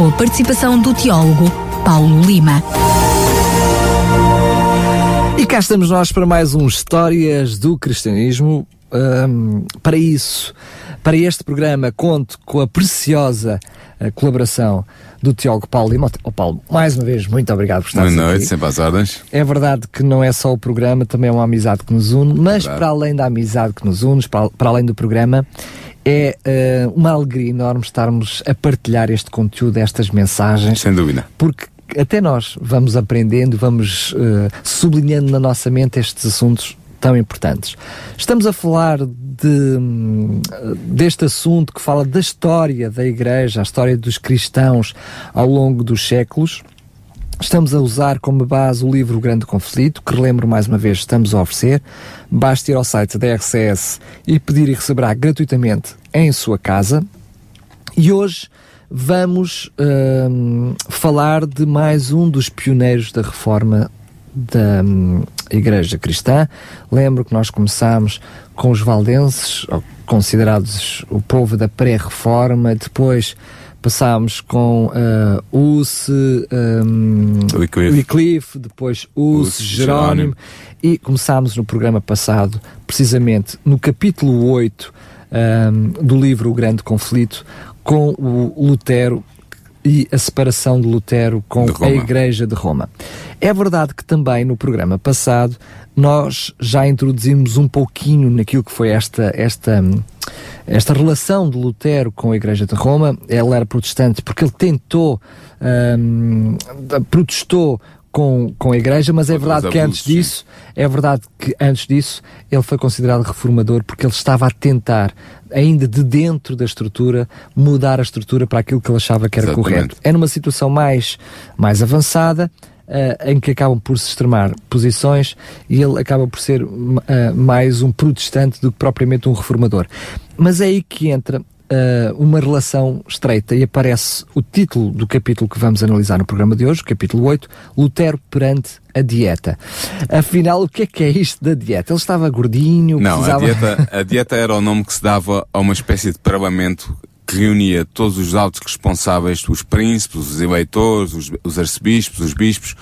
com a participação do teólogo Paulo Lima. E cá estamos nós para mais um Histórias do Cristianismo. Um, para isso, para este programa, conto com a preciosa uh, colaboração do Tiago Paulo Lima. Oh, Paulo, mais uma vez, muito obrigado por estar aqui. Boa noite, sempre às ordens. É verdade que não é só o programa, também é uma amizade que nos une, mas verdade. para além da amizade que nos une, para, para além do programa, é uh, uma alegria enorme estarmos a partilhar este conteúdo, estas mensagens. Sem dúvida. Porque até nós vamos aprendendo, vamos uh, sublinhando na nossa mente estes assuntos tão importantes. Estamos a falar de, deste assunto que fala da história da Igreja, a história dos cristãos ao longo dos séculos. Estamos a usar como base o livro O Grande Conflito, que relembro mais uma vez, estamos a oferecer. Basta ir ao site da RCS e pedir e receberá gratuitamente em sua casa. E hoje vamos hum, falar de mais um dos pioneiros da reforma da hum, Igreja Cristã. Lembro que nós começámos com os valdenses, considerados o povo da pré-reforma, depois passámos com uh, Usse, um, Wycliffe. Wycliffe, depois Usse, Jerónimo, e começámos no programa passado, precisamente no capítulo 8 um, do livro O Grande Conflito, com o Lutero e a separação de Lutero com de a Igreja de Roma. É verdade que também no programa passado nós já introduzimos um pouquinho naquilo que foi esta, esta, esta relação de Lutero com a Igreja de Roma. Ele era protestante porque ele tentou, um, protestou com, com a Igreja, mas é verdade que antes disso, é verdade que antes disso ele foi considerado reformador porque ele estava a tentar, ainda de dentro da estrutura, mudar a estrutura para aquilo que ele achava que era Exatamente. correto. É numa situação mais, mais avançada, uh, em que acabam por se extremar posições e ele acaba por ser uh, mais um protestante do que propriamente um reformador. Mas é aí que entra Uh, uma relação estreita e aparece o título do capítulo que vamos analisar no programa de hoje, capítulo 8, Lutero perante a dieta. Afinal, o que é que é isto da dieta? Ele estava gordinho? Não, precisava... a, dieta, a dieta era o nome que se dava a uma espécie de parlamento que reunia todos os altos responsáveis, os príncipes, os eleitores, os, os arcebispos, os bispos,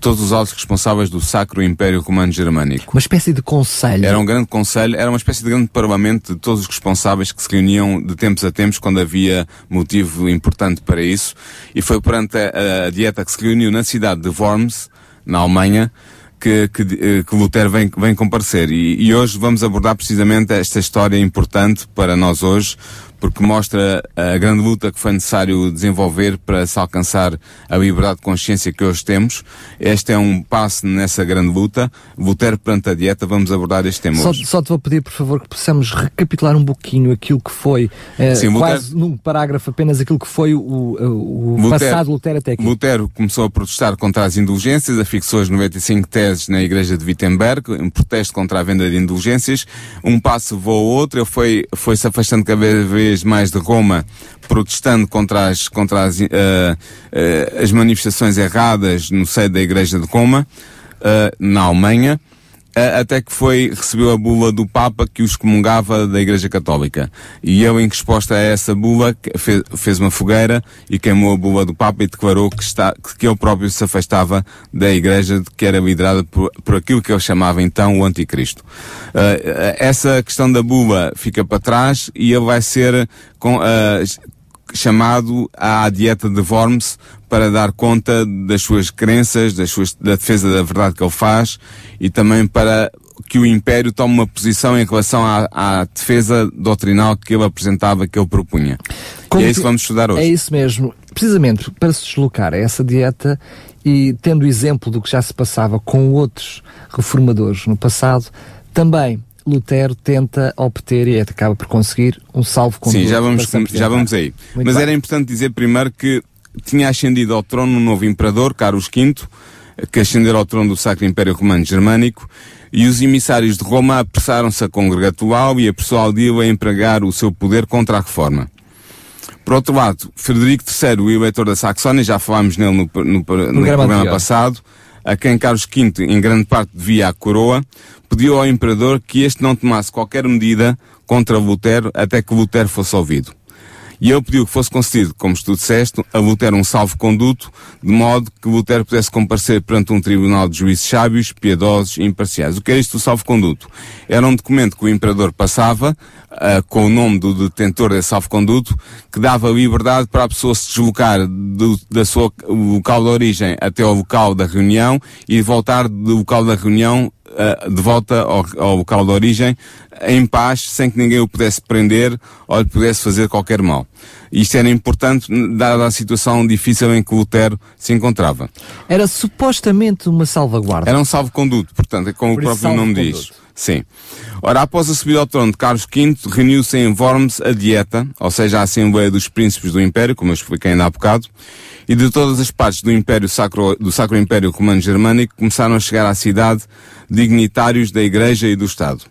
todos os altos responsáveis do Sacro Império Romano Germânico. Uma espécie de conselho. Era um grande conselho, era uma espécie de grande parlamento de todos os responsáveis que se reuniam de tempos a tempos quando havia motivo importante para isso. E foi perante a, a dieta que se reuniu na cidade de Worms, na Alemanha, que, que, eh, que Lutero vem, vem comparecer. E, e hoje vamos abordar precisamente esta história importante para nós hoje, porque mostra a grande luta que foi necessário desenvolver para se alcançar a liberdade de consciência que hoje temos. Este é um passo nessa grande luta. Lutero perante a dieta, vamos abordar este tema só, hoje. Só te vou pedir, por favor, que possamos recapitular um pouquinho aquilo que foi, eh, Sim, quase Lutero, num parágrafo apenas, aquilo que foi o, o, o Lutero, passado Lutero até aqui. Lutero começou a protestar contra as indulgências, afixou as 95 teses na igreja de Wittenberg, um protesto contra a venda de indulgências. Um passo ao outro, ele foi, foi se afastando cada vez vez mais de Roma, protestando contra as, contra as, uh, uh, as manifestações erradas no seio da Igreja de Roma, uh, na Alemanha até que foi, recebeu a bula do Papa que os excomungava da Igreja Católica. E ele, em resposta a essa bula, fez, fez uma fogueira e queimou a bula do Papa e declarou que, está, que ele próprio se afastava da Igreja que era liderada por, por aquilo que ele chamava então o Anticristo. Uh, essa questão da bula fica para trás e ele vai ser com, uh, chamado à dieta de Worms para dar conta das suas crenças, das suas, da defesa da verdade que ele faz e também para que o Império tome uma posição em relação à, à defesa doutrinal que ele apresentava, que ele propunha. Como e é isso que vamos estudar hoje. É isso mesmo. Precisamente para se deslocar a essa dieta e tendo exemplo do que já se passava com outros reformadores no passado, também Lutero tenta obter e acaba por conseguir um salvo conduto. Sim, já vamos, já vamos aí. Muito Mas bem. era importante dizer primeiro que tinha ascendido ao trono um novo imperador, Carlos V, que ascendera ao trono do Sacro Império Romano Germânico, e os emissários de Roma apressaram-se a congratulá-lo e a persuadi-o a empregar o seu poder contra a reforma. Por outro lado, Frederico III, o eleitor da Saxónia, já falámos nele no, no, no programa, programa passado, a quem Carlos V, em grande parte, devia a coroa, pediu ao imperador que este não tomasse qualquer medida contra Lutero até que Lutero fosse ouvido. E ele pediu que fosse concedido, como tu disseste, a Lutero um salvo-conduto, de modo que Lutero pudesse comparecer perante um tribunal de juízes sábios, piedosos e imparciais. O que é isto do salvo-conduto? Era um documento que o imperador passava, uh, com o nome do detentor desse salvo-conduto, que dava liberdade para a pessoa se deslocar do, da sua local de origem até ao local da reunião e voltar do local da reunião uh, de volta ao, ao local de origem em paz, sem que ninguém o pudesse prender ou lhe pudesse fazer qualquer mal. Isto era importante, dada a situação difícil em que Lutero se encontrava. Era supostamente uma salvaguarda. Era um salvo-conduto, portanto, é como Por o próprio nome diz. Sim. Ora, após a subida ao trono de Carlos V, reuniu-se em Worms a Dieta, ou seja, a Assembleia dos Príncipes do Império, como eu expliquei ainda há bocado, e de todas as partes do Império Sacro, do Sacro Império Romano Germânico começaram a chegar à cidade dignitários da Igreja e do Estado.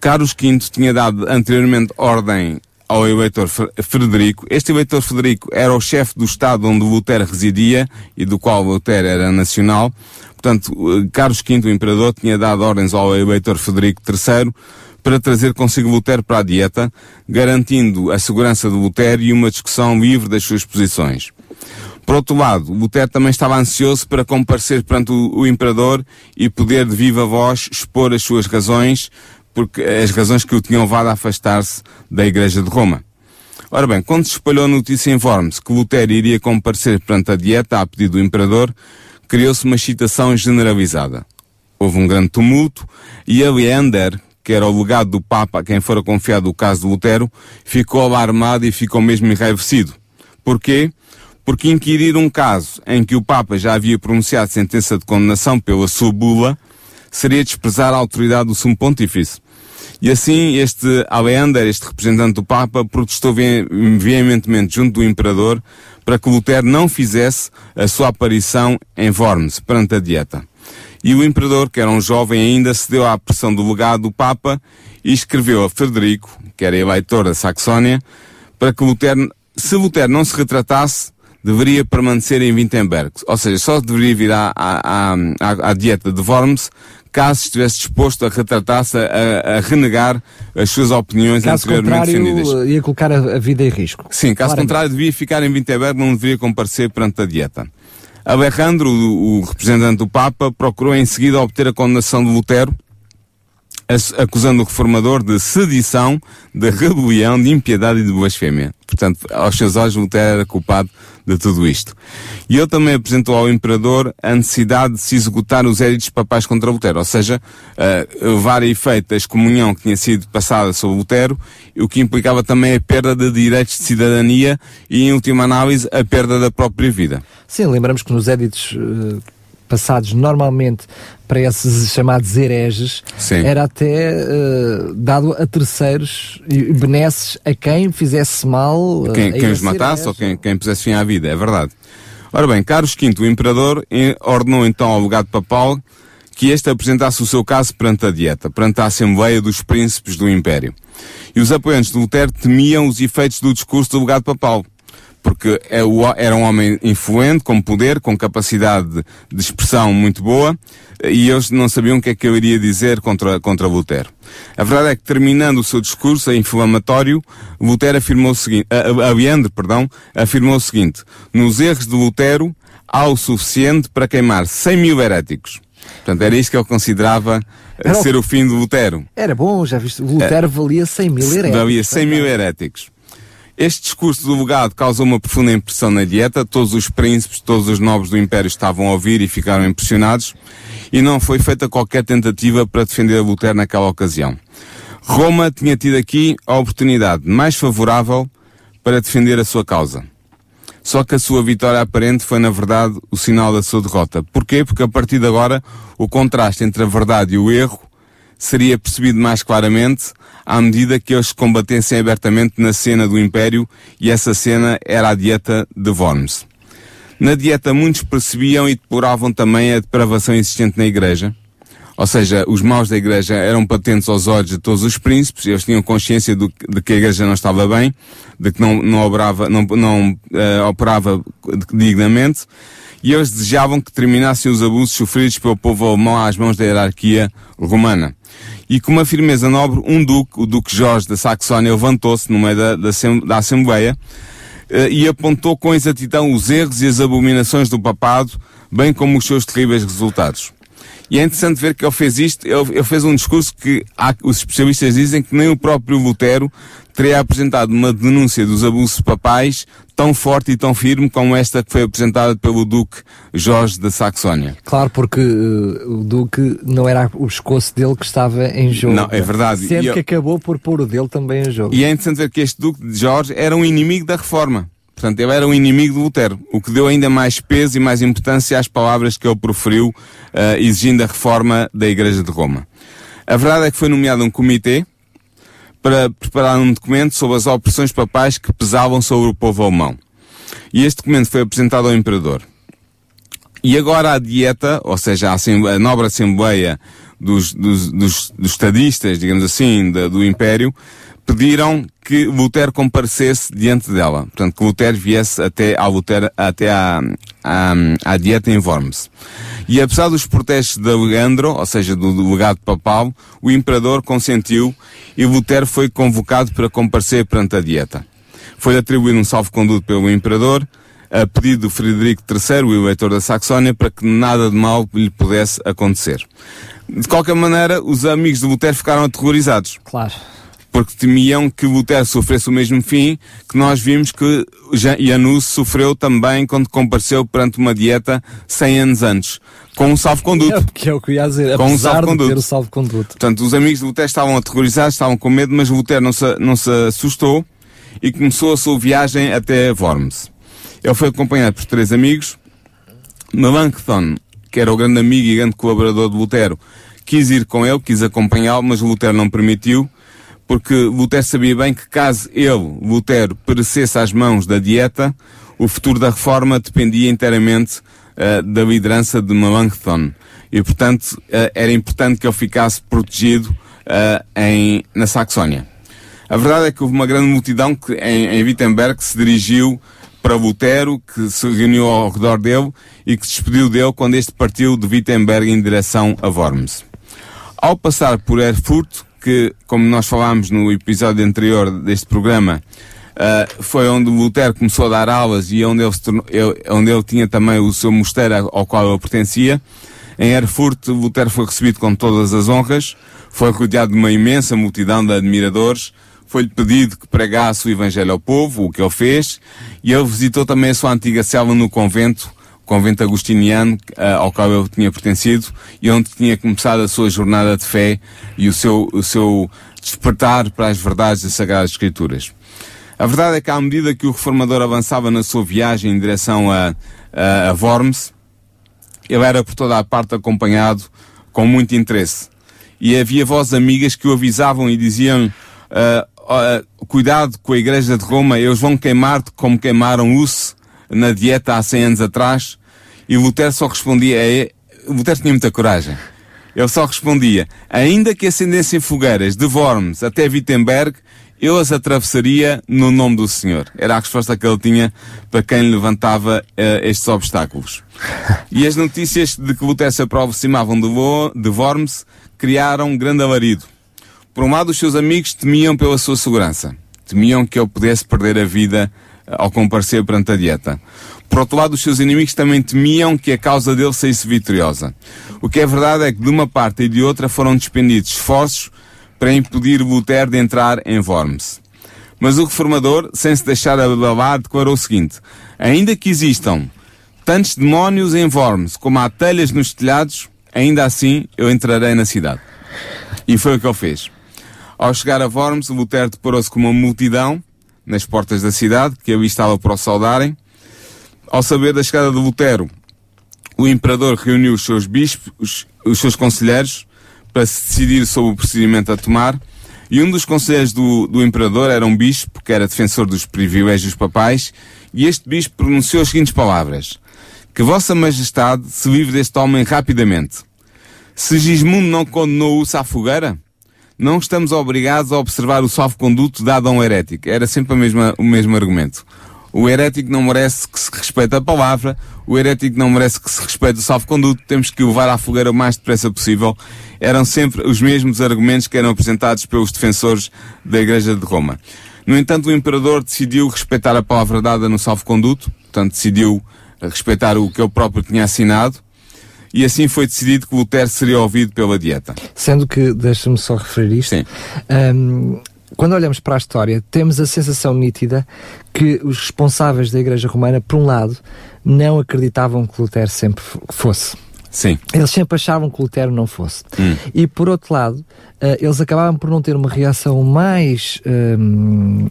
Carlos V tinha dado anteriormente ordem ao eleitor Frederico. Este eleitor Frederico era o chefe do Estado onde Lutero residia e do qual Lutero era nacional. Portanto, eh, Carlos V, o imperador, tinha dado ordens ao eleitor Frederico III para trazer consigo Lutero para a dieta, garantindo a segurança de Lutero e uma discussão livre das suas posições. Por outro lado, Lutero também estava ansioso para comparecer perante o, o imperador e poder de viva voz expor as suas razões, porque as razões que o tinham levado a afastar-se da Igreja de Roma. Ora bem, quando se espalhou a notícia em Worms que Lutero iria comparecer perante a dieta a pedido do imperador, criou-se uma excitação generalizada. Houve um grande tumulto e Leander, que era o legado do Papa a quem fora confiado o caso de Lutero, ficou alarmado e ficou mesmo enraivecido. Porquê? Porque inquirir um caso em que o Papa já havia pronunciado sentença de condenação pela sua bula seria desprezar a autoridade do Sumo Pontífice. E assim, este Aleander, este representante do Papa, protestou veementemente junto do Imperador para que Lutero não fizesse a sua aparição em Worms, perante a dieta. E o Imperador, que era um jovem ainda, cedeu à pressão do legado do Papa e escreveu a Frederico, que era eleitor da Saxónia, para que Lutero, se Lutero não se retratasse, deveria permanecer em Wittenberg. Ou seja, só deveria vir à, à, à, à dieta de Worms caso estivesse disposto a retratar-se, a, a, renegar as suas opiniões caso anteriormente defendidas. ia colocar a, a, vida em risco. Sim, caso contrário, devia ficar em Wittenberg, não deveria comparecer perante a dieta. Alejandro, o, o representante do Papa, procurou em seguida obter a condenação de Lutero, acusando o reformador de sedição, de rebelião, de impiedade e de blasfémia. Portanto, aos seus olhos, Lutero era culpado de tudo isto. E ele também apresentou ao imperador a necessidade de se executar os éditos papais contra Lutero, ou seja, uh, levar a efeito a excomunhão que tinha sido passada sobre Lutero, o que implicava também a perda de direitos de cidadania e, em última análise, a perda da própria vida. Sim, lembramos que nos éditos uh, passados normalmente para esses chamados hereges, Sim. era até uh, dado a terceiros e benesses a quem fizesse mal. Uh, quem, quem os matasse ou quem, quem pusesse fim à vida, é verdade. Ora bem, Carlos V, o imperador, ordenou então ao legado papal que este apresentasse o seu caso perante a dieta, perante a Assembleia dos Príncipes do Império. E os apoiantes de Lutero temiam os efeitos do discurso do legado papal porque é era um homem influente, com poder, com capacidade de expressão muito boa, e eles não sabiam o que é que eu iria dizer contra, contra Lutero. A verdade é que, terminando o seu discurso inflamatório, Lutero afirmou o seguinte, Leandro, perdão, afirmou o seguinte, nos erros de Lutero há o suficiente para queimar 100 mil heréticos. Portanto, era isto que ele considerava era ser o, o fim de Lutero. Era bom, já viste, Lutero é, valia 100 mil heréticos. Valia 100 mil heréticos. Este discurso do legado causou uma profunda impressão na dieta. Todos os príncipes, todos os nobres do Império estavam a ouvir e ficaram impressionados. E não foi feita qualquer tentativa para defender Lutero naquela ocasião. Roma tinha tido aqui a oportunidade mais favorável para defender a sua causa. Só que a sua vitória aparente foi, na verdade, o sinal da sua derrota. Porquê? Porque a partir de agora, o contraste entre a verdade e o erro seria percebido mais claramente à medida que eles combatessem abertamente na cena do Império e essa cena era a dieta de Worms. Na dieta muitos percebiam e deploravam também a depravação existente na igreja. Ou seja, os maus da igreja eram patentes aos olhos de todos os príncipes, eles tinham consciência do, de que a igreja não estava bem, de que não, não, operava, não, não uh, operava dignamente, e eles desejavam que terminassem os abusos sofridos pelo povo alemão às mãos da hierarquia romana. E com uma firmeza nobre, um duque, o duque Jorge da Saxónia, levantou-se no meio da, da, da Assembleia, uh, e apontou com exatidão os erros e as abominações do papado, bem como os seus terríveis resultados. E é interessante ver que ele fez isto, ele, ele fez um discurso que há, os especialistas dizem que nem o próprio Lutero teria apresentado uma denúncia dos abusos papais tão forte e tão firme como esta que foi apresentada pelo Duque Jorge da Saxónia. Claro, porque uh, o Duque não era o pescoço dele que estava em jogo. Não, é verdade. Sendo que acabou por pôr o dele também em jogo. E é interessante ver que este Duque de Jorge era um inimigo da reforma. Portanto, ele era um inimigo de Lutero, o que deu ainda mais peso e mais importância às palavras que ele proferiu, uh, exigindo a reforma da Igreja de Roma. A verdade é que foi nomeado um comitê para preparar um documento sobre as opressões papais que pesavam sobre o povo alemão. E este documento foi apresentado ao imperador. E agora a dieta, ou seja, a, a nobre assembleia dos, dos, dos, dos estadistas, digamos assim, da, do Império, pediram que Lutero comparecesse diante dela. Portanto, que Lutero viesse até, ao Lutero, até à, à, à dieta em Worms. E apesar dos protestos de Leandro, ou seja, do, do legado papal, o imperador consentiu e Lutero foi convocado para comparecer perante a dieta. Foi atribuído um salvo-conduto pelo imperador, a pedido do Frederico III, o eleitor da Saxónia, para que nada de mal lhe pudesse acontecer. De qualquer maneira, os amigos de Lutero ficaram aterrorizados. Claro porque temiam que Lutero sofresse o mesmo fim que nós vimos que Janus sofreu também quando compareceu perante uma dieta 100 anos antes, com um salvo-conduto. É, que é o que eu ia dizer, com um salvo-conduto. ter o salvo-conduto. Portanto, os amigos de Lutero estavam aterrorizados, estavam com medo, mas Lutero não se, não se assustou e começou a sua viagem até Worms. Ele foi acompanhado por três amigos. Melanchthon, que era o grande amigo e grande colaborador de Lutero, quis ir com ele, quis acompanhá-lo, mas Lutero não permitiu porque Lutero sabia bem que caso ele, Lutero, perecesse às mãos da dieta, o futuro da reforma dependia inteiramente uh, da liderança de Melanchthon. E, portanto, uh, era importante que ele ficasse protegido uh, em, na Saxónia. A verdade é que houve uma grande multidão que, em, em Wittenberg que se dirigiu para Lutero, que se reuniu ao redor dele e que se despediu dele quando este partiu de Wittenberg em direção a Worms. Ao passar por Erfurt, que, como nós falámos no episódio anterior deste programa, uh, foi onde Lutero começou a dar aulas e onde ele, tornou, ele, onde ele tinha também o seu mosteiro ao qual ele pertencia. Em Erfurt, Lutero foi recebido com todas as honras, foi rodeado de uma imensa multidão de admiradores, foi-lhe pedido que pregasse o Evangelho ao povo, o que ele fez, e ele visitou também a sua antiga cela no convento, convento agustiniano uh, ao qual eu tinha pertencido e onde tinha começado a sua jornada de fé e o seu, o seu despertar para as verdades das Sagradas Escrituras. A verdade é que à medida que o reformador avançava na sua viagem em direção a, a, a Worms, ele era por toda a parte acompanhado com muito interesse. E havia vozes amigas que o avisavam e diziam, uh, uh, cuidado com a igreja de Roma, eles vão queimar-te como queimaram Usse na dieta há 100 anos atrás e Lutero só respondia, é, Lutero tinha muita coragem. Ele só respondia, ainda que acendessem fogueiras de Worms até Wittenberg, eu as atravessaria no nome do Senhor. Era a resposta que ele tinha para quem levantava uh, estes obstáculos. E as notícias de que Lutero se aproximavam de, de Worms criaram um grande alarido. Por um lado, os seus amigos temiam pela sua segurança. Temiam que ele pudesse perder a vida ao comparecer perante a dieta. Por outro lado, os seus inimigos também temiam que a causa dele saísse vitoriosa. O que é verdade é que de uma parte e de outra foram despendidos esforços para impedir Lutero de entrar em Worms. Mas o reformador, sem se deixar abalar, declarou o seguinte: Ainda que existam tantos demónios em Worms como há telhas nos telhados, ainda assim eu entrarei na cidade. E foi o que ele fez. Ao chegar a Worms, Lutero deparou-se com uma multidão nas portas da cidade, que ali estava para o saudarem. Ao saber da chegada de Lutero, o imperador reuniu os seus bispos, os, seus conselheiros, para se decidir sobre o procedimento a tomar, e um dos conselheiros do, do imperador era um bispo, que era defensor dos privilégios papais, e este bispo pronunciou as seguintes palavras. Que Vossa Majestade se livre deste homem rapidamente. Se Gismundo não condenou-o à fogueira, não estamos obrigados a observar o salvo-conduto dado a um herético. Era sempre mesma, o mesmo argumento. O herético não merece que se respeite a palavra, o herético não merece que se respeite o salvo-conduto, temos que o levar à fogueira o mais depressa possível. Eram sempre os mesmos argumentos que eram apresentados pelos defensores da Igreja de Roma. No entanto, o imperador decidiu respeitar a palavra dada no salvo-conduto, portanto, decidiu respeitar o que ele próprio tinha assinado, e assim foi decidido que Lutero seria ouvido pela dieta. Sendo que, deixa-me só referir isto, Sim. um, quando olhamos para a história, temos a sensação nítida que os responsáveis da Igreja Romana, por um lado, não acreditavam que Lutero sempre fosse. Sim. Eles sempre achavam que Lutero não fosse. Hum. E por outro lado, uh, eles acabavam por não ter uma reação mais. Uh,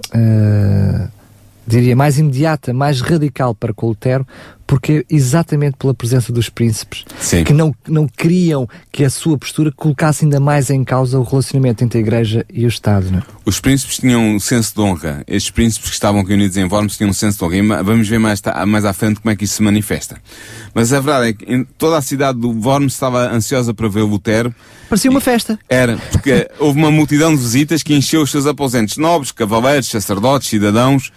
diria, mais imediata, mais radical para com Lutero, porque exatamente pela presença dos príncipes, Sim. que não, não queriam que a sua postura colocasse ainda mais em causa o relacionamento entre a Igreja e o Estado. Não é? Os príncipes tinham um senso de honra. Estes príncipes que estavam reunidos em Worms tinham um senso de honra. E vamos ver mais, mais à frente como é que isso se manifesta. Mas a verdade é que toda a cidade do Worms estava ansiosa para ver Lutero. Parecia uma festa. Era, porque houve uma multidão de visitas que encheu os seus aposentos nobres, cavaleiros, sacerdotes, cidadãos.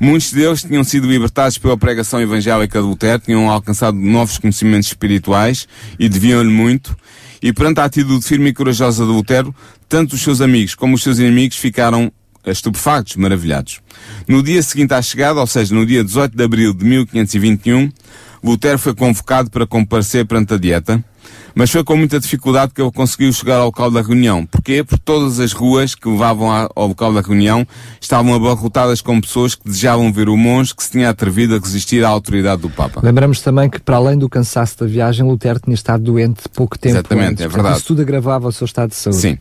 Muitos deles tinham sido libertados pela pregação evangélica de Lutero, tinham alcançado novos conhecimentos espirituais e deviam-lhe muito. E perante a atitude firme e corajosa de Lutero, tanto os seus amigos como os seus inimigos ficaram estupefactos, maravilhados. No dia seguinte à chegada, ou seja, no dia 18 de abril de 1521, Lutero foi convocado para comparecer perante a dieta, mas foi com muita dificuldade que ele conseguiu chegar ao local da reunião. Porquê? Porque todas as ruas que levavam ao local da reunião estavam abarrotadas com pessoas que desejavam ver o monge que se tinha atrevido a resistir à autoridade do Papa. Lembramos também que, para além do cansaço da viagem, Lutero tinha estado doente pouco tempo Exatamente, antes. é Portanto, verdade. Isso tudo agravava o seu estado de saúde. Sim.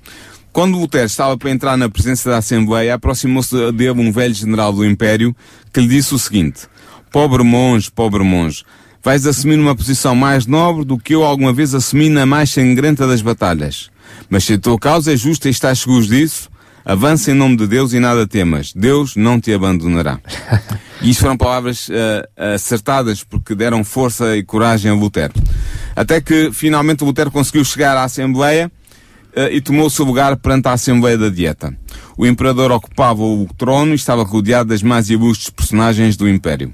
Quando Lutero estava para entrar na presença da Assembleia, aproximou-se dele um velho general do Império que lhe disse o seguinte: Pobre monge, pobre monge, vais assumir uma posição mais nobre do que eu alguma vez assumi na mais sangrenta das batalhas. Mas se a tua causa é justa e estás seguro disso, avança em nome de Deus e nada temas. Deus não te abandonará. E isto foram palavras uh, acertadas porque deram força e coragem a Lutero. Até que finalmente Lutero conseguiu chegar à Assembleia uh, e tomou o seu lugar perante a Assembleia da Dieta. O imperador ocupava o trono e estava rodeado das mais ilustres personagens do Império.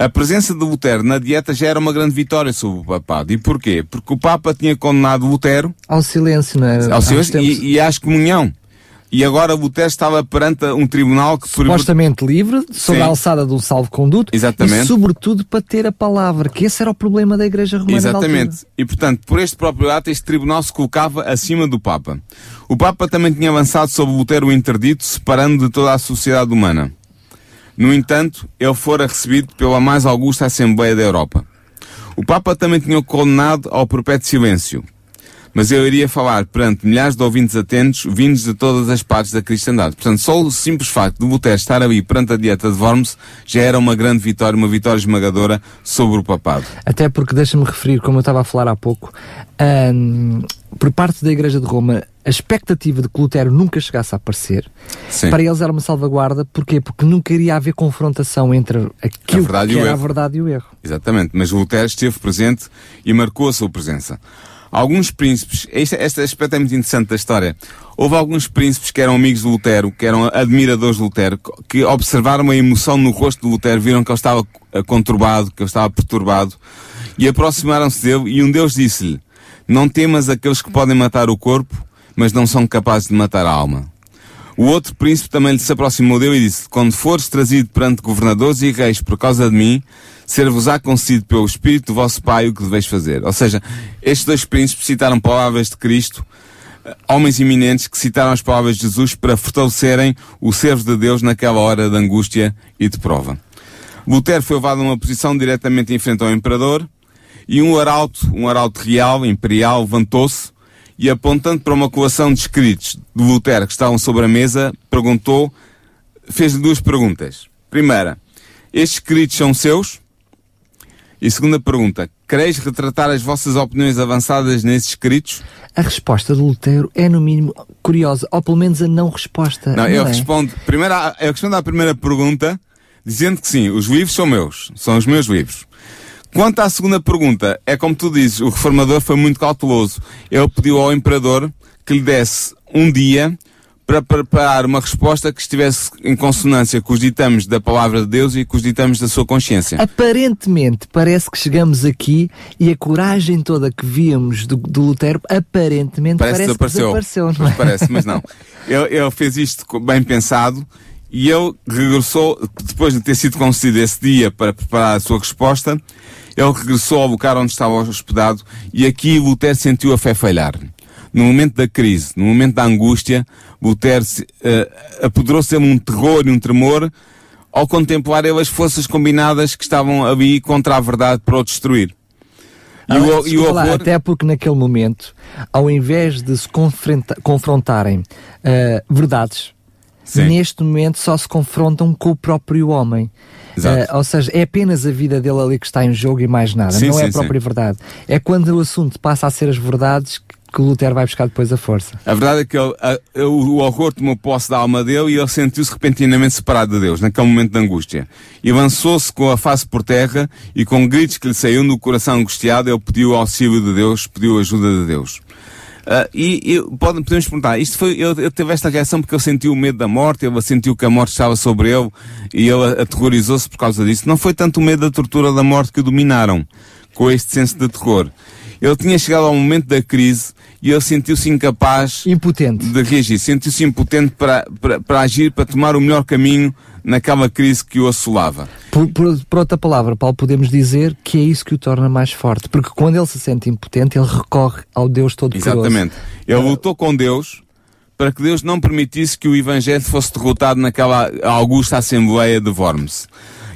A presença de Lutero na dieta já era uma grande vitória sobre o papado. E porquê? Porque o Papa tinha condenado Lutero Ao silêncio, não é? ao silêncio tempos- e, e à excomunhão. E agora Lutero estava perante um tribunal que supostamente livre, sob a alçada de um salvo-conduto Exatamente. e, sobretudo, para ter a palavra, que esse era o problema da Igreja Romana. na Exatamente. E portanto, por este próprio ato, este tribunal se colocava acima do Papa. O Papa também tinha avançado sobre Lutero o interdito, separando de toda a sociedade humana. No entanto, ele fora recebido pela mais augusta Assembleia da Europa. O Papa também tinha condenado ao perpétuo silêncio. Mas eu iria falar perante milhares de ouvintes atentos, vindos de todas as partes da cristandade. Portanto, só o simples facto de Lutero estar ali perante a dieta de Worms já era uma grande vitória, uma vitória esmagadora sobre o papado. Até porque, deixa-me referir, como eu estava a falar há pouco, hum, por parte da Igreja de Roma, a expectativa de que Lutero nunca chegasse a aparecer, Sim. para eles era uma salvaguarda. Porquê? Porque nunca iria haver confrontação entre aquilo que era a erro. verdade e o erro. Exatamente, mas Lutero esteve presente e marcou a sua presença. Alguns príncipes, este, este aspecto é muito interessante da história. Houve alguns príncipes que eram amigos de Lutero, que eram admiradores de Lutero, que observaram a emoção no rosto de Lutero, viram que ele estava eh, conturbado, que ele estava perturbado, e aproximaram-se dele e um deles disse-lhe, não temas aqueles que podem matar o corpo, mas não são capazes de matar a alma. O outro príncipe também lhe se aproximou dele e disse, quando fores trazido perante governadores e reis por causa de mim, ser-vos-á concedido pelo Espírito do vosso Pai o que deveis fazer. Ou seja, estes dois príncipes citaram palavras de Cristo, eh, homens eminentes que citaram as palavras de Jesus para fortalecerem o servo de Deus naquela hora de angústia e de prova. Lutero foi levado a uma posição diretamente em frente ao imperador e um arauto, um arauto real, imperial, levantou-se e apontando para uma coleção de escritos de Lutero que estavam sobre a mesa, perguntou, fez-lhe duas perguntas. Primeira, estes escritos são seus? E segunda pergunta, quereis retratar as vossas opiniões avançadas nesses escritos? A resposta de Lutero é, no mínimo, curiosa, ou pelo menos a não resposta. Não, não eu é? respondo, primeiro, eu respondo à primeira pergunta, dizendo que sim, os livros são meus, são os meus livros. Quanto à segunda pergunta, é como tu dizes, o reformador foi muito cauteloso. Ele pediu ao imperador que lhe desse um dia para preparar uma resposta que estivesse em consonância com os ditames da palavra de Deus e com os ditames da sua consciência. Aparentemente, parece que chegamos aqui e a coragem toda que víamos do, do Lutero, aparentemente Parece parece, desapareceu. que desapareceu, não Mas é? parece, mas não. Ele, ele fez isto bem pensado e ele regressou, depois de ter sido concedido esse dia para preparar a sua resposta, ele regressou ao lugar onde estava hospedado e aqui Lutero sentiu a fé falhar. No momento da crise, no momento da angústia, Lutero se- eh, apoderou-se dele um terror e um tremor ao contemplar ele as forças combinadas que estavam ali contra a verdade para o destruir. E, Ah, o, e o lá, horror... até porque naquele momento, ao invés de se confronta- confrontarem ah, verdades, Sim. neste momento só se confrontam com o próprio homem. Ah, ou seja, é apenas a vida dele ali que está em jogo e mais nada. Sim, não é sim, a própria sim. verdade. É quando o assunto passa a ser as verdades que, que o Lutero vai buscar depois a força. A verdade é que ele, a- a- o horror tomou posse da alma dele e ele sentiu-se repentinamente separado de Deus, naquele momento de angústia. E lançou-se com a face por terra e com gritos que lhe saíam do coração angustiado, ele pediu o auxílio de Deus, pediu a ajuda de Deus. Ah, e e pode- podemos perguntar, isto foi, ele, ele teve esta reação porque ele sentiu o medo da morte, ele sentiu que a morte estava sobre ele e ele aterrorizou-se por causa disso. Não foi tanto o medo da tortura da morte que o dominaram, com este senso de terror. Ele tinha chegado ao momento da crise e ele sentiu-se incapaz Impotente. de reagir, sentiu-se impotente para, para, para agir, para tomar o melhor caminho naquela crise que o assolava. Por, por- por outra palavra, Paulo, podemos dizer que é isso que o torna mais forte. Porque quando ele se sente impotente, ele recorre ao Deus Todo-Poderoso. Exatamente. Ele lutou com Deus para que Deus não permitisse que o Evangelho fosse derrotado naquela augusta Assembleia de Worms.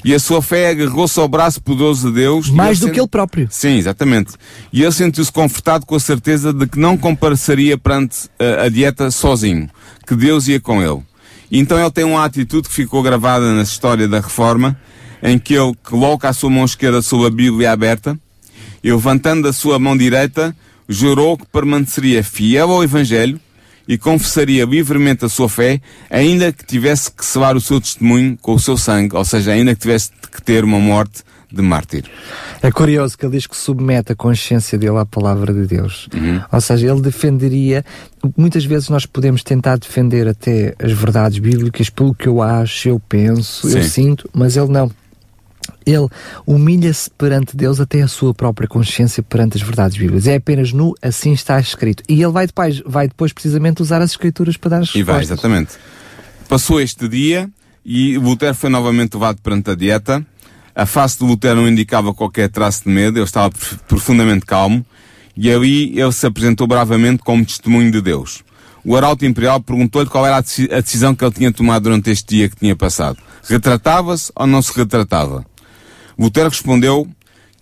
E a sua fé agarrou-se ao braço poderoso de Deus. Mais do sent- que ele próprio. Sim, exatamente. E ele sentiu-se confortado com a certeza de que não compareceria perante a, a dieta sozinho, que Deus ia com ele. E então ele tem uma atitude que ficou gravada na história da Reforma, em que ele coloca a sua mão esquerda sobre a Bíblia aberta e levantando a sua mão direita, jurou que permaneceria fiel ao Evangelho e confessaria livremente a sua fé, ainda que tivesse que selar o seu testemunho com o seu sangue, ou seja, ainda que tivesse que ter uma morte de mártir. É curioso que ele diz que submete a consciência dele à palavra de Deus. Ou seja, ele defenderia. Muitas vezes nós podemos tentar defender até as verdades bíblicas pelo que eu acho, eu penso, eu Sim. sinto, mas ele não. Ele humilha-se perante Deus até a sua própria consciência perante as verdades bíblicas. É apenas no assim está escrito. E ele vai depois, vai depois precisamente usar as escrituras para dar as E vai, respostas. exatamente. Passou este dia e Lutero foi novamente levado perante a dieta. A face de Lutero não indicava qualquer traço de medo, ele estava prof- profundamente calmo e ali ele se apresentou bravamente como testemunho de Deus. O arauto imperial perguntou-lhe qual era a decisão que ele tinha tomado durante este dia que tinha passado. Retratava-se ou não se retratava? Lutero respondeu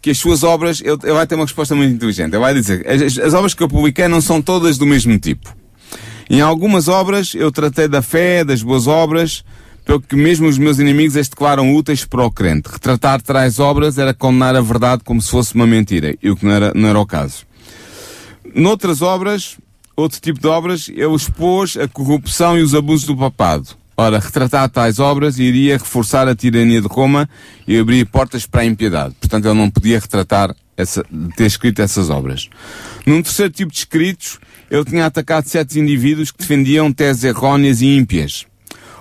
que as suas obras, ele, vai ter uma resposta muito inteligente. Ele vai dizer, as, as obras que eu publiquei não são todas do mesmo tipo. Em algumas obras eu tratei da fé, das boas obras, pelo que mesmo os meus inimigos as declaram úteis para o crente. Retratar tais obras era condenar a verdade como se fosse uma mentira, e o que não era, não era o caso. Noutras obras, outro tipo de obras, ele expôs a corrupção e os abusos do papado. Ora, retratar tais obras iria reforçar a tirania de Roma e abrir portas para a impiedade. Portanto, ele não podia retratar, essa, ter escrito essas obras. Num terceiro tipo de escritos, ele tinha atacado certos indivíduos que defendiam teses erróneas e ímpias.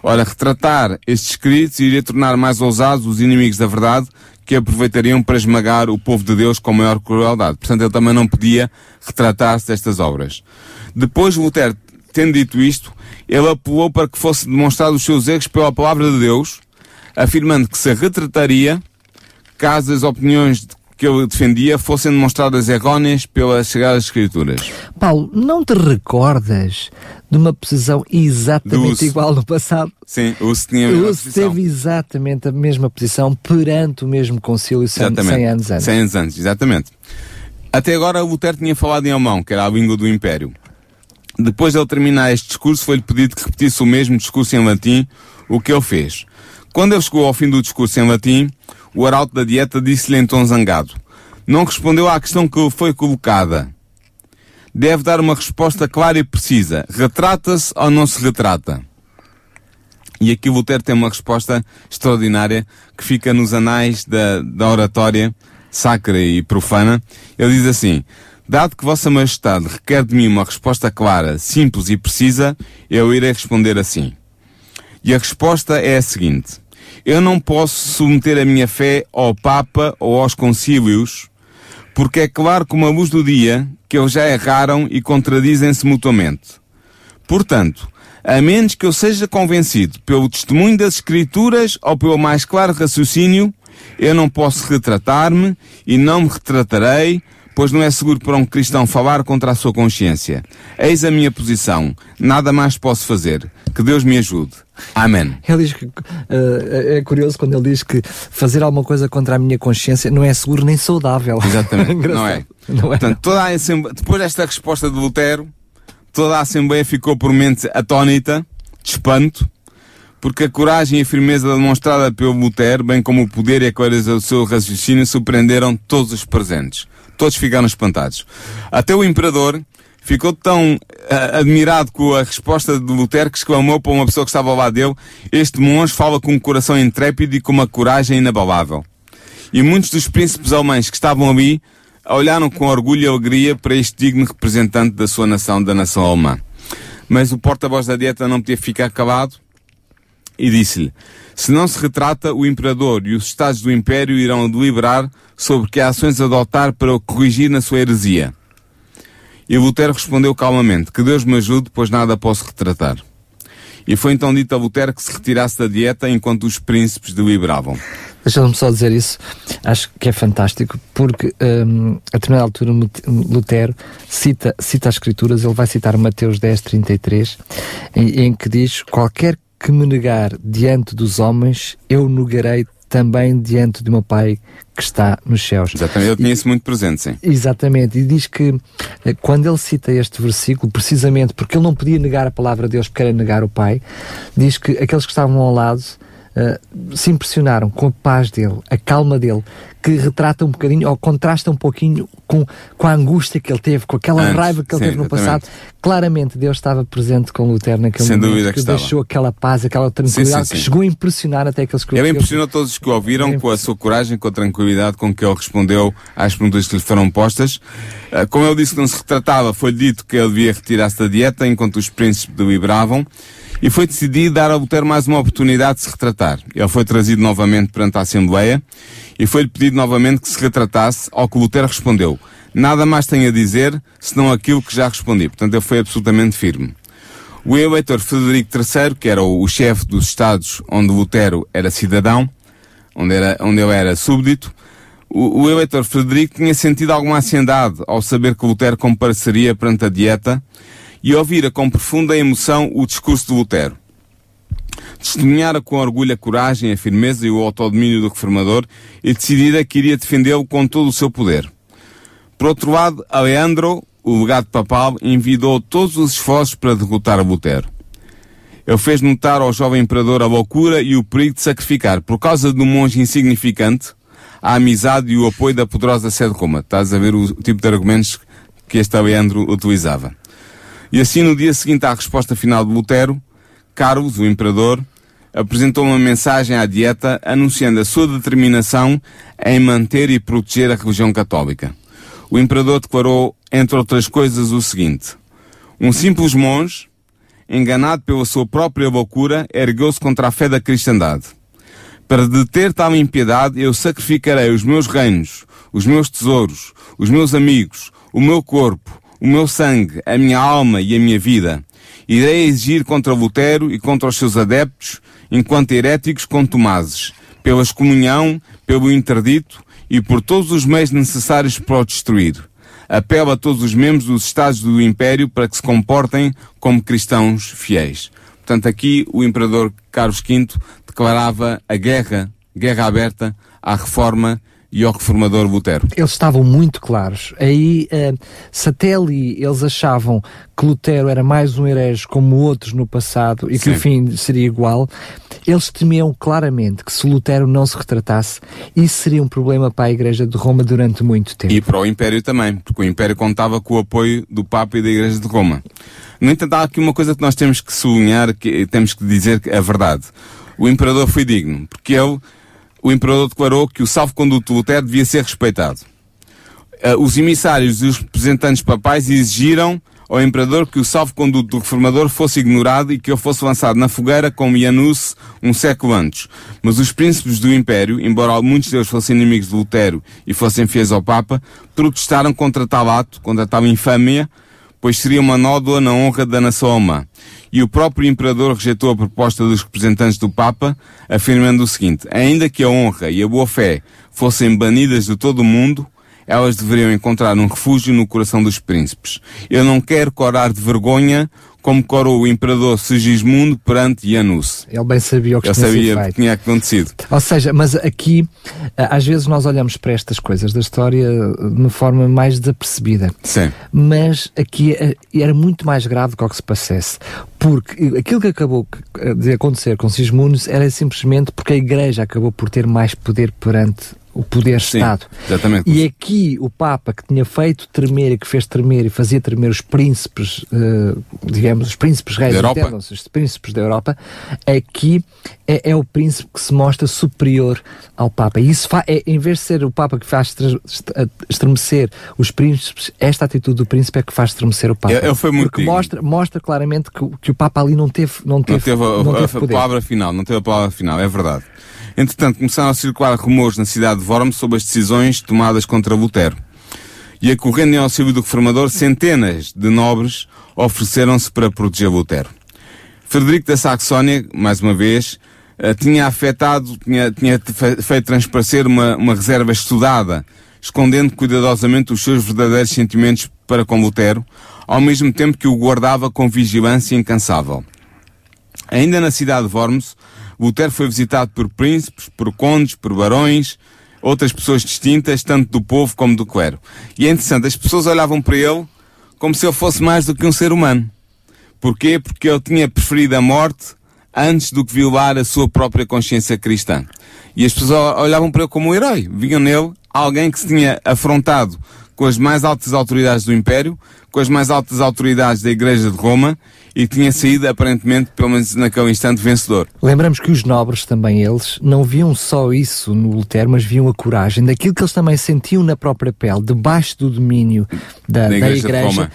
Ora, retratar estes escritos iria tornar mais ousados os inimigos da verdade que aproveitariam para esmagar o povo de Deus com maior crueldade. Portanto, ele também não podia retratar-se destas obras. Depois, Lutero, tendo dito isto, ele apelou para que fosse demonstrado os seus erros pela palavra de Deus, afirmando que se retrataria caso as opiniões que ele defendia fossem demonstradas erróneas pelas Sagradas Escrituras. Paulo, não te recordas de uma posição exatamente igual no passado? Sim, o se tinha a mesma teve exatamente a mesma posição perante o mesmo concílio 100, Exatamente. anos antes. 100 anos antes, exatamente. Até agora Lutero tinha falado em alemão, que era a língua do Império. Depois de ele terminar este discurso, foi-lhe pedido que repetisse o mesmo discurso em latim, o que ele fez. Quando ele chegou ao fim do discurso em latim, o arauto da dieta disse-lhe em tom zangado. Não respondeu à questão que lhe foi colocada. Deve dar uma resposta clara e precisa. Retrata-se ou não se retrata? E aqui Lutero tem uma resposta extraordinária que fica nos anais da, da oratória sacra e profana, ele diz assim, Dado que Vossa Majestade requer de mim uma resposta clara, simples e precisa, eu irei responder assim. E a resposta é a seguinte. Eu não posso submeter a minha fé ao Papa ou aos concílios, porque é claro como a luz do dia que eles já erraram e contradizem-se mutuamente. Portanto, a menos que eu seja convencido pelo testemunho das Escrituras ou pelo mais claro raciocínio, eu não posso retratar-me e não me retratarei, pois não é seguro para um cristão falar contra a sua consciência. Eis a minha posição. Nada mais posso fazer. Que Deus me ajude. Amém. Ele diz que uh, é curioso quando ele diz que fazer alguma coisa contra a minha consciência não é seguro nem saudável. Exatamente. não é. Não é. Portanto, toda a Assembleia, depois desta resposta de Lutero, toda a Assembleia ficou por mente atónita, de espanto, porque a coragem e a firmeza demonstrada pelo Lutero, bem como o poder e a clareza do seu raciocínio, surpreenderam todos os presentes. Todos ficaram espantados. Até o imperador ficou tão uh, admirado com a resposta de Lutero que exclamou para uma pessoa que estava ao lado dele: Este monge fala com um coração intrépido e com uma coragem inabalável. E muitos dos príncipes alemães que estavam ali olharam com orgulho e alegria para este digno representante da sua nação, da nação alemã. Mas o porta-voz da dieta não podia ficar calado e disse-lhe: Se não se retrata, o imperador e os estados do império irão deliberar sobre que ações adotar para o corrigir na sua heresia. E Lutero respondeu calmamente: Que Deus me ajude, pois nada posso retratar. E foi então dito a Lutero que se retirasse da dieta enquanto os príncipes deliberavam. Deixa-me só dizer isso, acho que é fantástico, porque um, a determinada altura Lutero cita, cita as Escrituras, ele vai citar Mateus 10, 33, em, em que diz: Qualquer que me negar diante dos homens, eu negarei também diante do meu Pai que está nos céus. Exatamente, eu tinha isso muito presente, sim. Exatamente, e diz que eh, quando ele cita este versículo, precisamente porque ele não podia negar a palavra de Deus porque era negar o Pai, diz que aqueles que estavam ao lado uh, se impressionaram com a paz dele, a calma dele, que retrata um bocadinho, ou contrasta um pouquinho com, com a angústia que ele teve, com aquela Antes, raiva que ele sim, teve no exatamente. passado. Claramente Deus estava presente com Lutero naquele Sem momento, dúvida que, que deixou aquela paz, aquela tranquilidade, sim, sim, que chegou a impressionar até aqueles que Ele impressionou todos os que o ouviram com a sua coragem, com a tranquilidade com que ele respondeu às perguntas que lhe foram postas. Uh, como ele disse que não se retratava, foi dito que ele devia retirar-se da dieta enquanto os príncipes deliberavam e foi decidido dar a Lutero mais uma oportunidade de se retratar. Ele foi trazido novamente perante a Assembleia e foi-lhe pedido novamente que se retratasse, ao que Lutero respondeu, nada mais tenho a dizer, senão aquilo que já respondi. Portanto, ele foi absolutamente firme. O eleitor Frederico III, que era o, o chefe dos Estados onde Lutero era cidadão, onde, era, onde ele era súbdito, o, o eleitor Frederico tinha sentido alguma ansiedade ao saber que Lutero compareceria perante a dieta e ouvira com profunda emoção o discurso de Lutero. Testemunhara com orgulho a coragem, a firmeza e o autodomínio do reformador e decidira que iria defendê-lo com todo o seu poder. Por outro lado, Alejandro, o legado papal, envidou todos os esforços para derrotar Lutero. Ele fez notar ao jovem imperador a loucura e o perigo de sacrificar, por causa de um monge insignificante, a amizade e o apoio da poderosa sede de Roma. Estás a ver o tipo de argumentos que este Alejandro utilizava. E assim, no dia seguinte à resposta final de Lutero, Carlos, o imperador, apresentou uma mensagem à dieta anunciando a sua determinação em manter e proteger a religião católica. O imperador declarou, entre outras coisas, o seguinte: Um simples monge, enganado pela sua própria loucura, ergueu-se contra a fé da cristandade. Para deter tal impiedade, eu sacrificarei os meus reinos, os meus tesouros, os meus amigos, o meu corpo, o meu sangue, a minha alma e a minha vida. Irei exigir contra Lutero e contra os seus adeptos, enquanto heréticos contumazes, pela excomunhão, pelo interdito e por todos os meios necessários para o destruir. Apelo a todos os membros dos Estados do Império para que se comportem como cristãos fiéis. Portanto, aqui o imperador Carlos V declarava a guerra, guerra aberta à reforma e ao reformador Lutero. Eles estavam muito claros. Aí, uh, se até ali eles achavam que Lutero era mais um herege como outros no passado e que Sim. o fim seria igual, eles temiam claramente que se Lutero não se retratasse, isso seria um problema para a Igreja de Roma durante muito tempo. E para o Império também, porque o Império contava com o apoio do Papa e da Igreja de Roma. No entanto, há aqui uma coisa que nós temos que sublinhar, que temos que dizer que é verdade. O Imperador foi digno, porque ele o imperador declarou que o salvo-conduto Lutero devia ser respeitado. Uh, os emissários e os representantes papais exigiram ao imperador que o salvo-conduto do reformador fosse ignorado e que ele fosse lançado na fogueira como Janus um século antes. Mas os príncipes do império, embora muitos deles fossem inimigos de Lutero e fossem fiéis ao Papa, protestaram contra tal ato, contra tal infâmia, pois seria uma nódoa na honra da nação alemã. E o próprio imperador rejeitou a proposta dos representantes do Papa, afirmando o seguinte, ainda que a honra e a boa-fé fossem banidas de todo o mundo, elas deveriam encontrar um refúgio no coração dos príncipes. Eu não quero corar de vergonha como corou o imperador Sigismundo perante Janus. Ele bem sabia o que Ele sabia feito. que tinha acontecido. Ou seja, mas aqui, ah, às vezes nós olhamos para estas coisas da história de uma forma mais desapercebida. Sim. Mas aqui eh, era muito mais grave do que o que se passasse. Porque aquilo que acabou eh, de acontecer com Sismundos era simplesmente porque a Igreja acabou por ter mais poder perante o poder-Estado. exatamente. E aqui o Papa que tinha feito tremer e que fez tremer e fazia tremer os príncipes, eh, digamos, os príncipes reis os príncipes da Europa, aqui é, é o príncipe que se mostra superior ao Papa. E isso é, em vez de ser o Papa que faz estre- estremecer os príncipes, esta atitude do príncipe é que faz estremecer o Papa. Ele- ele foi muito Porque digno. mostra, mostra claramente que, o- que o Papa ali não teve, não teve, não teve, a, não a- teve a poder. palavra final, não teve a palavra final, é verdade. Entretanto, começaram a circular rumores na cidade de Worms sobre as decisões tomadas contra Lutero. E acorrendo em auxílio do reformador, centenas de nobres ofereceram-se para proteger Lutero. Frederico da Saxónia, mais uma vez, eh, tinha afetado, tinha, tinha fe- feito transparecer uma, uma reserva estudada, escondendo cuidadosamente os seus verdadeiros sentimentos para com Lutero, ao mesmo tempo que o guardava com vigilância incansável. Ainda na cidade de Worms, Lutero foi visitado por príncipes, por condes, por barões, outras pessoas distintas, tanto do povo como do clero. E é interessante, as pessoas olhavam para ele como se ele fosse mais do que um ser humano. Porquê? Porque ele tinha preferido a morte antes do que violar a sua própria consciência cristã. E as pessoas olhavam para ele como um herói. Viam nele alguém que se tinha afrontado com as mais altas autoridades do Império, com as mais altas autoridades da Igreja de Roma e tinha saído, aparentemente, pelo menos naquele instante, vencedor. Lembramos que os nobres também eles não viam só isso no Lutero, mas viam a coragem daquilo que eles também sentiam na própria pele, debaixo do domínio da, Da da Igreja de igreja,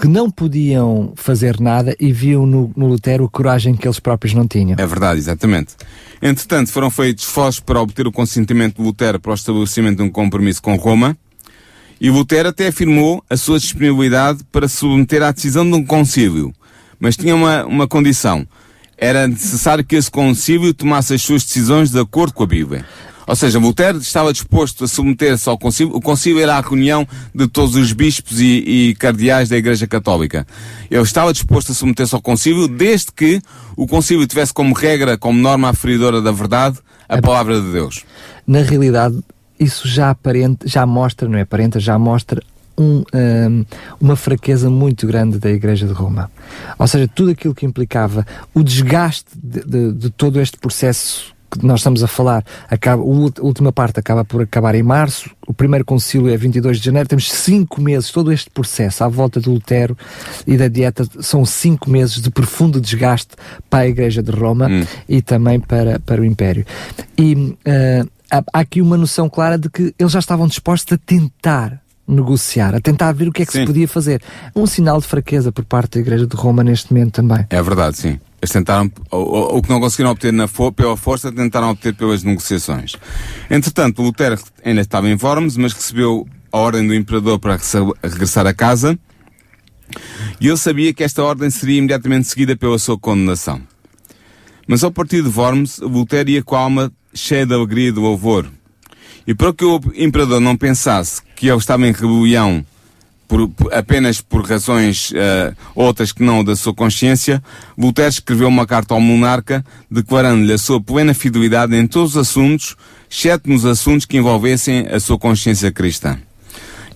que não podiam fazer nada e viam no, no Lutero a coragem que eles próprios não tinham. É verdade, exatamente. Entretanto, foram feitos esforços para obter o consentimento de Lutero para o estabelecimento de um compromisso com Roma, e Lutero até afirmou a sua disponibilidade para se submeter à decisão de um concílio. Mas tinha uma, uma condição. Era necessário que esse concílio tomasse as suas decisões de acordo com a Bíblia. Ou seja, Lutero estava disposto a submeter-se ao concílio. O concílio era a reunião de todos os bispos e, e cardeais da Igreja Católica. Ele estava disposto a submeter-se ao concílio desde que o concílio tivesse como regra, como norma aferidora da verdade, a palavra de Deus. Na realidade, isso já aparenta, já mostra, não é aparenta, já mostra um, hum, uma fraqueza muito grande da Igreja de Roma. Ou seja, tudo aquilo que implicava o desgaste de, de- de todo este processo que nós estamos a falar, acaba, a última parte acaba por acabar em março, o primeiro concílio é 22 de janeiro, temos cinco meses, todo este processo à volta do Lutero e da dieta, são cinco meses de profundo desgaste para a Igreja de Roma e também para, para o Império. E ah, há, há aqui uma noção clara de que eles já estavam dispostos a tentar negociar, a tentar ver o que é que Sim. se podia fazer. Um sinal de fraqueza por parte da Igreja de Roma neste momento também. É verdade, sim. Eles tentaram, o, que não conseguiram obter na fo- pela força, tentaram obter pelas negociações. Entretanto, Lutero ainda estava em Worms, mas recebeu a ordem do imperador para regressar a casa, e ele sabia que esta ordem seria imediatamente seguida pela sua condenação. Mas ao partir de Worms, Lutero ia com a alma cheia de alegria e de louvor. E para que o imperador não pensasse que ele estava em rebelião por- apenas por razões eh, outras que não da sua consciência, Lutero escreveu uma carta ao monarca declarando-lhe a sua plena fidelidade em todos os assuntos, exceto nos assuntos que envolvessem a sua consciência cristã.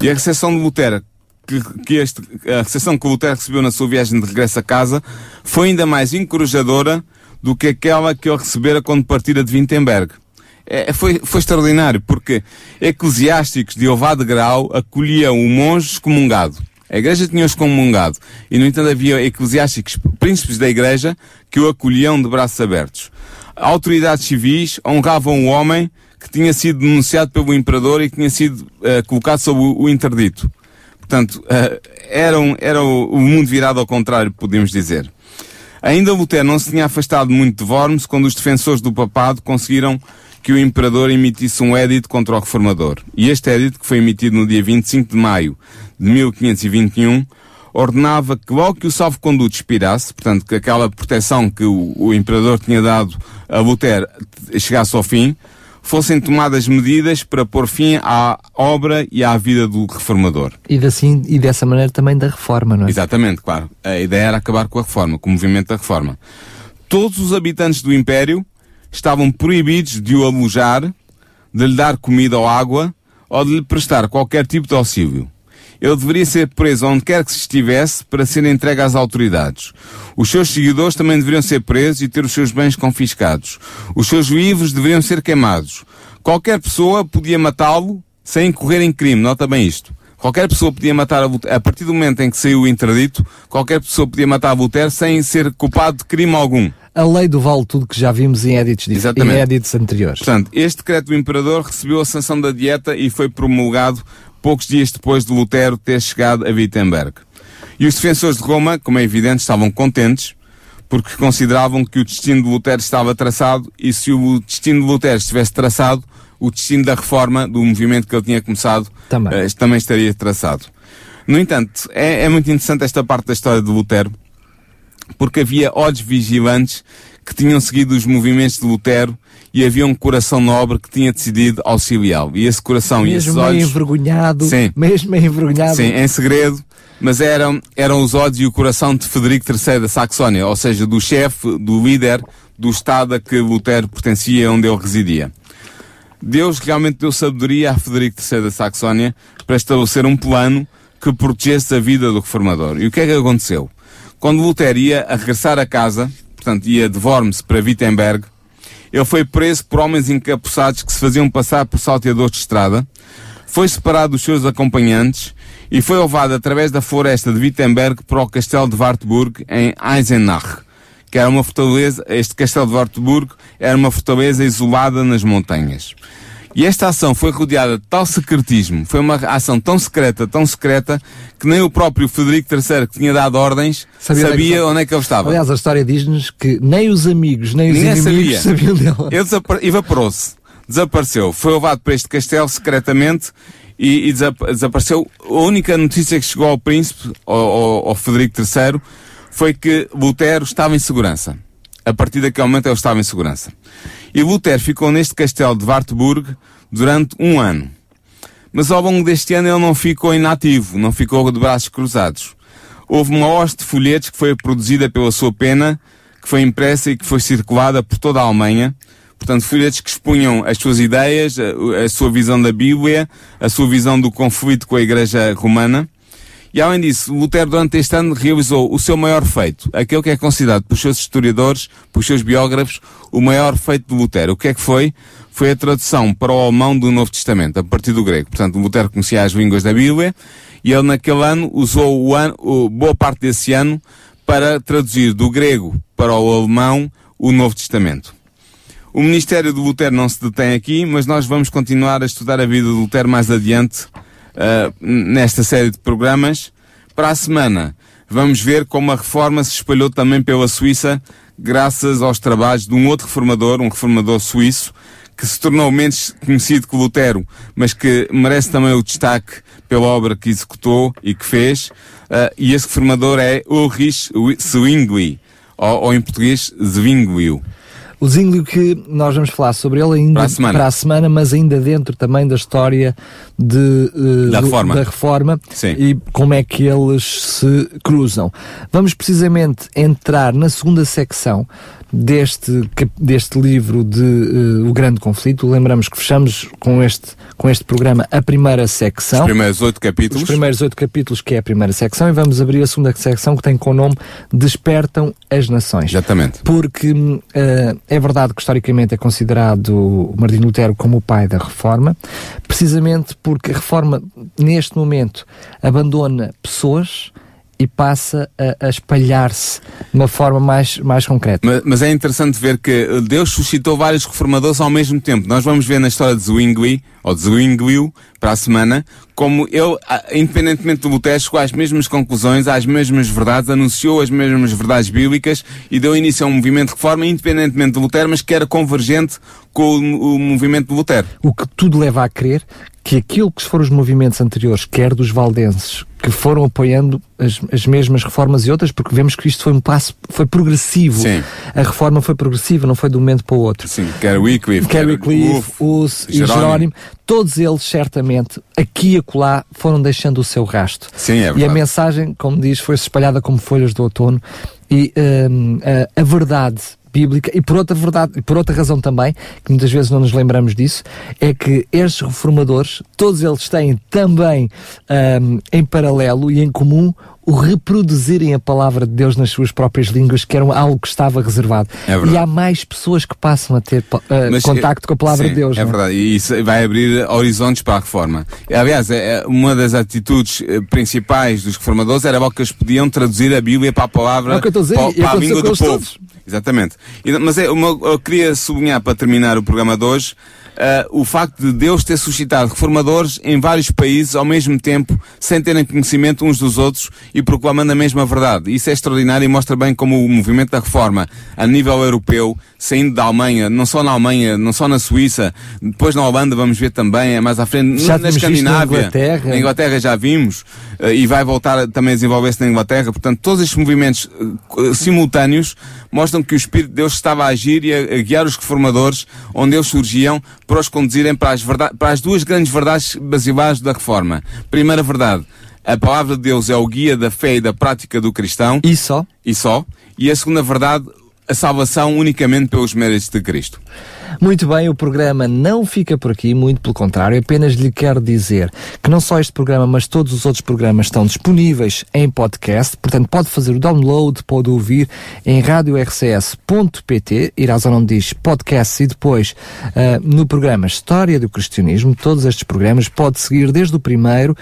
E a recepção de Lutero, que, que este, a recepção que Lutero recebeu na sua viagem de regresso a casa, foi ainda mais encorajadora do que aquela que ele recebera quando partira de Wittenberg. É, foi, foi extraordinário, porque eclesiásticos de elevado grau acolhiam o monge excomungado. A igreja tinha os excomungado. E, no entanto, havia eclesiásticos, príncipes da igreja, que o acolhiam de braços abertos. Autoridades civis honravam o homem que tinha sido denunciado pelo imperador e que tinha sido uh, colocado sob o, o interdito. Portanto, uh, era, um, era o, mundo virado ao contrário, podemos dizer. Ainda Lutero não se tinha afastado muito de Worms quando os defensores do papado conseguiram que o imperador emitisse um edito contra o reformador. E este edito, que foi emitido no dia 25 de maio de 1521, ordenava que logo que o salvo-conduto expirasse, portanto, que aquela proteção que o, o imperador tinha dado a Lutero chegasse ao fim, fossem tomadas medidas para pôr fim à obra e à vida do reformador. E, assim, e dessa maneira também da reforma, não é? Exatamente, claro. A ideia era acabar com a reforma, com o movimento da reforma. Todos os habitantes do Império estavam proibidos de o alojar, de lhe dar comida ou água, ou de lhe prestar qualquer tipo de auxílio. Ele deveria ser preso onde quer que se estivesse para ser entregue às autoridades. Os seus seguidores também deveriam ser presos e ter os seus bens confiscados. Os seus vivos deveriam ser queimados. Qualquer pessoa podia matá-lo sem incorrer em crime. Nota bem isto. Qualquer pessoa podia matar a Voltaire, a partir do momento em que saiu o interdito, qualquer pessoa podia matar a Voltaire sem ser culpado de crime algum. A lei do vale tudo que já vimos em edits, em edits anteriores. Portanto, este decreto do imperador recebeu a sanção da dieta e foi promulgado poucos dias depois de Lutero ter chegado a Wittenberg. E os defensores de Roma, como é evidente, estavam contentes, porque consideravam que o destino de Lutero estava traçado, e se o destino de Lutero estivesse traçado, o destino da reforma, do movimento que ele tinha começado, também, uh, também estaria traçado. No entanto, é, é muito interessante esta parte da história de Lutero, porque havia olhos vigilantes que tinham seguido os movimentos de Lutero e havia um coração nobre que tinha decidido auxiliá-lo. E esse coração mesmo e esses olhos... Meio envergonhado, sim, mesmo meio envergonhado. Sim, em segredo, mas eram, eram os olhos e o coração de Frederico III da Saxónia, ou seja, do chefe, do líder do Estado a que Lutero pertencia, onde ele residia. Deus realmente deu sabedoria a Frederico III da Saxónia para estabelecer um plano que protegesse a vida do reformador. E o que é que aconteceu? Quando Lutero ia a regressar a casa, portanto ia de Worms para Wittenberg, ele foi preso por homens encapuçados que se faziam passar por salteadores de estrada, foi separado dos seus acompanhantes e foi levado através da floresta de Wittenberg para o castelo de Wartburg em Eisenach, que era uma fortaleza, este castelo de Wartburg era uma fortaleza isolada nas montanhas. E esta ação foi rodeada de tal secretismo, foi uma ação tão secreta, tão secreta, que nem o próprio Frederico III, que tinha dado ordens, sabia, sabia é onde é que ele estava. Aliás, a história diz-nos que nem os amigos, nem os Ninguém inimigos sabia. sabiam dele. Ele evaporou-se, desapareceu, foi levado para este castelo secretamente e, e desapareceu. A única notícia que chegou ao príncipe, ao, ao, ao Frederico III, foi que Lutero estava em segurança. A partir daquele momento ele estava em segurança. E Lutero ficou neste castelo de Wartburg durante um ano. Mas ao longo deste ano ele não ficou inativo, não ficou de braços cruzados. Houve uma hoste de folhetos que foi produzida pela sua pena, que foi impressa e que foi circulada por toda a Alemanha. Portanto, folhetos que expunham as suas ideias, a, a sua visão da Bíblia, a sua visão do conflito com a Igreja Romana. E além disso, Lutero durante este ano realizou o seu maior feito, aquele que é considerado pelos seus historiadores, pelos seus biógrafos, o maior feito de Lutero. O que é que foi? Foi a tradução para o alemão do Novo Testamento, a partir do grego. Portanto, Lutero conhecia as línguas da Bíblia e ele naquele ano usou o ano, boa parte desse ano para traduzir do grego para o alemão o Novo Testamento. O ministério de Lutero não se detém aqui, mas nós vamos continuar a estudar a vida de Lutero mais adiante uh, nesta série de programas. Para a semana, vamos ver como a reforma se espalhou também pela Suíça, graças aos trabalhos de um outro reformador, um reformador suíço, que se tornou menos conhecido que Lutero, mas que merece também o destaque pela obra que executou e que fez. Uh, e esse reformador é Ulrich Zwingli, ou, ou em português, Zwinglio. O Zinglio que nós vamos falar sobre ele ainda para a semana, para a semana mas ainda dentro também da história de, uh, da, do, reforma, da reforma e como é que eles se cruzam. Vamos precisamente entrar na segunda secção deste, deste livro de uh, O Grande Conflito. Lembramos que fechamos com este, com este programa a primeira secção. Os primeiros oito capítulos. Os primeiros oito capítulos, que é a primeira secção, e vamos abrir a segunda secção que tem com o nome Despertam as Nações. Exatamente. Porque uh, é verdade que historicamente é considerado Martim Lutero como o pai da reforma, precisamente porque a reforma, neste momento, abandona pessoas e passa a, a espalhar-se de uma forma mais, mais concreta. Mas, mas, é interessante ver que Deus suscitou vários reformadores ao mesmo tempo. Nós vamos ver na história de Zwingli, ou de Zwinglio, para a semana, como ele, independentemente do Lutero, chegou às mesmas conclusões, às mesmas verdades, anunciou as mesmas verdades bíblicas e deu início a um movimento de reforma, independentemente do Lutero, mas que era convergente com o, o movimento de Lutero. O que tudo leva a crer que aquilo que foram os movimentos anteriores, quer dos valdenses, que foram apoiando as, as mesmas reformas e outras, porque vemos que isto foi um passo, foi progressivo. Sim. A reforma foi progressiva, não foi de um momento para o outro. Sim, quer Wycliffe, quer Wycliffe, Hus e Jerónimo. Jerónimo, todos eles certamente, aqui e acolá, foram deixando o seu rasto. Sim, é verdade. E a mensagem, como diz, foi espalhada como folhas do outono e hum, a, a verdade bíblica e por outra verdade, por outra razão também, que muitas vezes não nos lembramos disso, é que estes reformadores, todos eles têm também um, em paralelo e em comum o reproduzirem a palavra de Deus nas suas próprias línguas, que era algo que estava reservado. É e há mais pessoas que passam a ter uh, Mas, contacto com a palavra sim, de Deus. É não verdade, e isso vai abrir horizontes para a reforma. Aliás, é, uma das atitudes eh, principais dos reformadores era que eles podiam traduzir a Bíblia para a palavra, É para, para a língua do povo. Exatamente. Mas é, uma, eu queria sublinhar para terminar o programa de hoje uh, o facto de Deus ter suscitado reformadores em vários países ao mesmo tempo, sem terem conhecimento uns dos outros e proclamando a mesma verdade. Isso é extraordinário e mostra bem como o movimento da reforma a nível europeu, saindo da Alemanha, não só na Alemanha, não só na Suíça, depois na Holanda vamos ver também, mais à frente, Já na visto na Escandinávia. Inglaterra. Na Inglaterra já vimos uh, e vai voltar também a desenvolver-se na Inglaterra. Portanto, todos estes movimentos uh, simultâneos mostram que o Espírito de Deus estava a agir e a, a guiar os reformadores onde eles surgiam para os conduzirem para as, verdade, para as duas grandes verdades basilares da reforma. Primeira verdade, a palavra de Deus é o guia da fé e da prática do cristão. E só? E só. E a segunda verdade, a salvação unicamente pelos méritos de Cristo. Muito bem, o programa não fica por aqui, muito pelo contrário, apenas lhe quero dizer que não só este programa, mas todos os outros programas estão disponíveis em podcast, portanto pode fazer o download, pode ouvir em radiorcs.pt, ir à zona onde diz podcast e depois uh, no programa História do Cristianismo, todos estes programas, pode seguir desde o primeiro,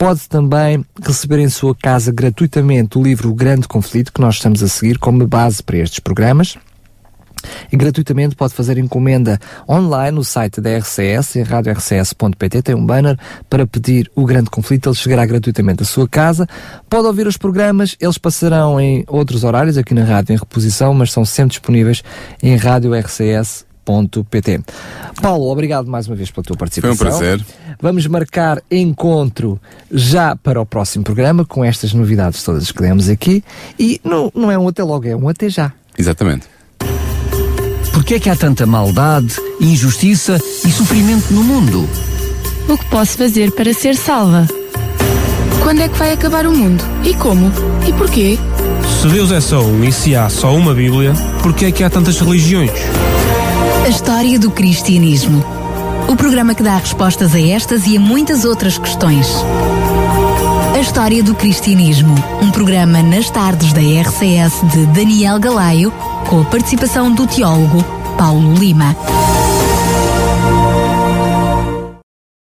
Pode também receber em sua casa gratuitamente o livro O Grande Conflito, que nós estamos a seguir como base para estes programas. E gratuitamente pode fazer encomenda online no site da RCS, em radiorcs.pt, tem um banner para pedir o grande conflito, ele chegará gratuitamente à sua casa. Pode ouvir os programas, eles passarão em outros horários aqui na rádio em reposição, mas são sempre disponíveis em radiorcs.pt. Paulo, obrigado mais uma vez pela tua participação. Foi um prazer. Vamos marcar encontro já para o próximo programa com estas novidades todas que demos aqui e não, não é um até logo, é um até já. Exatamente. Porquê é que há tanta maldade, injustiça e sofrimento no mundo? O que posso fazer para ser salva? Quando é que vai acabar o mundo? E como? E porquê? Se Deus é só um e se há só uma Bíblia, porquê é que há tantas religiões? A história do cristianismo. O programa que dá respostas a estas e a muitas outras questões. A história do cristianismo. Um programa nas tardes da RCS de Daniel Galaio, com a participação do teólogo Paulo Lima.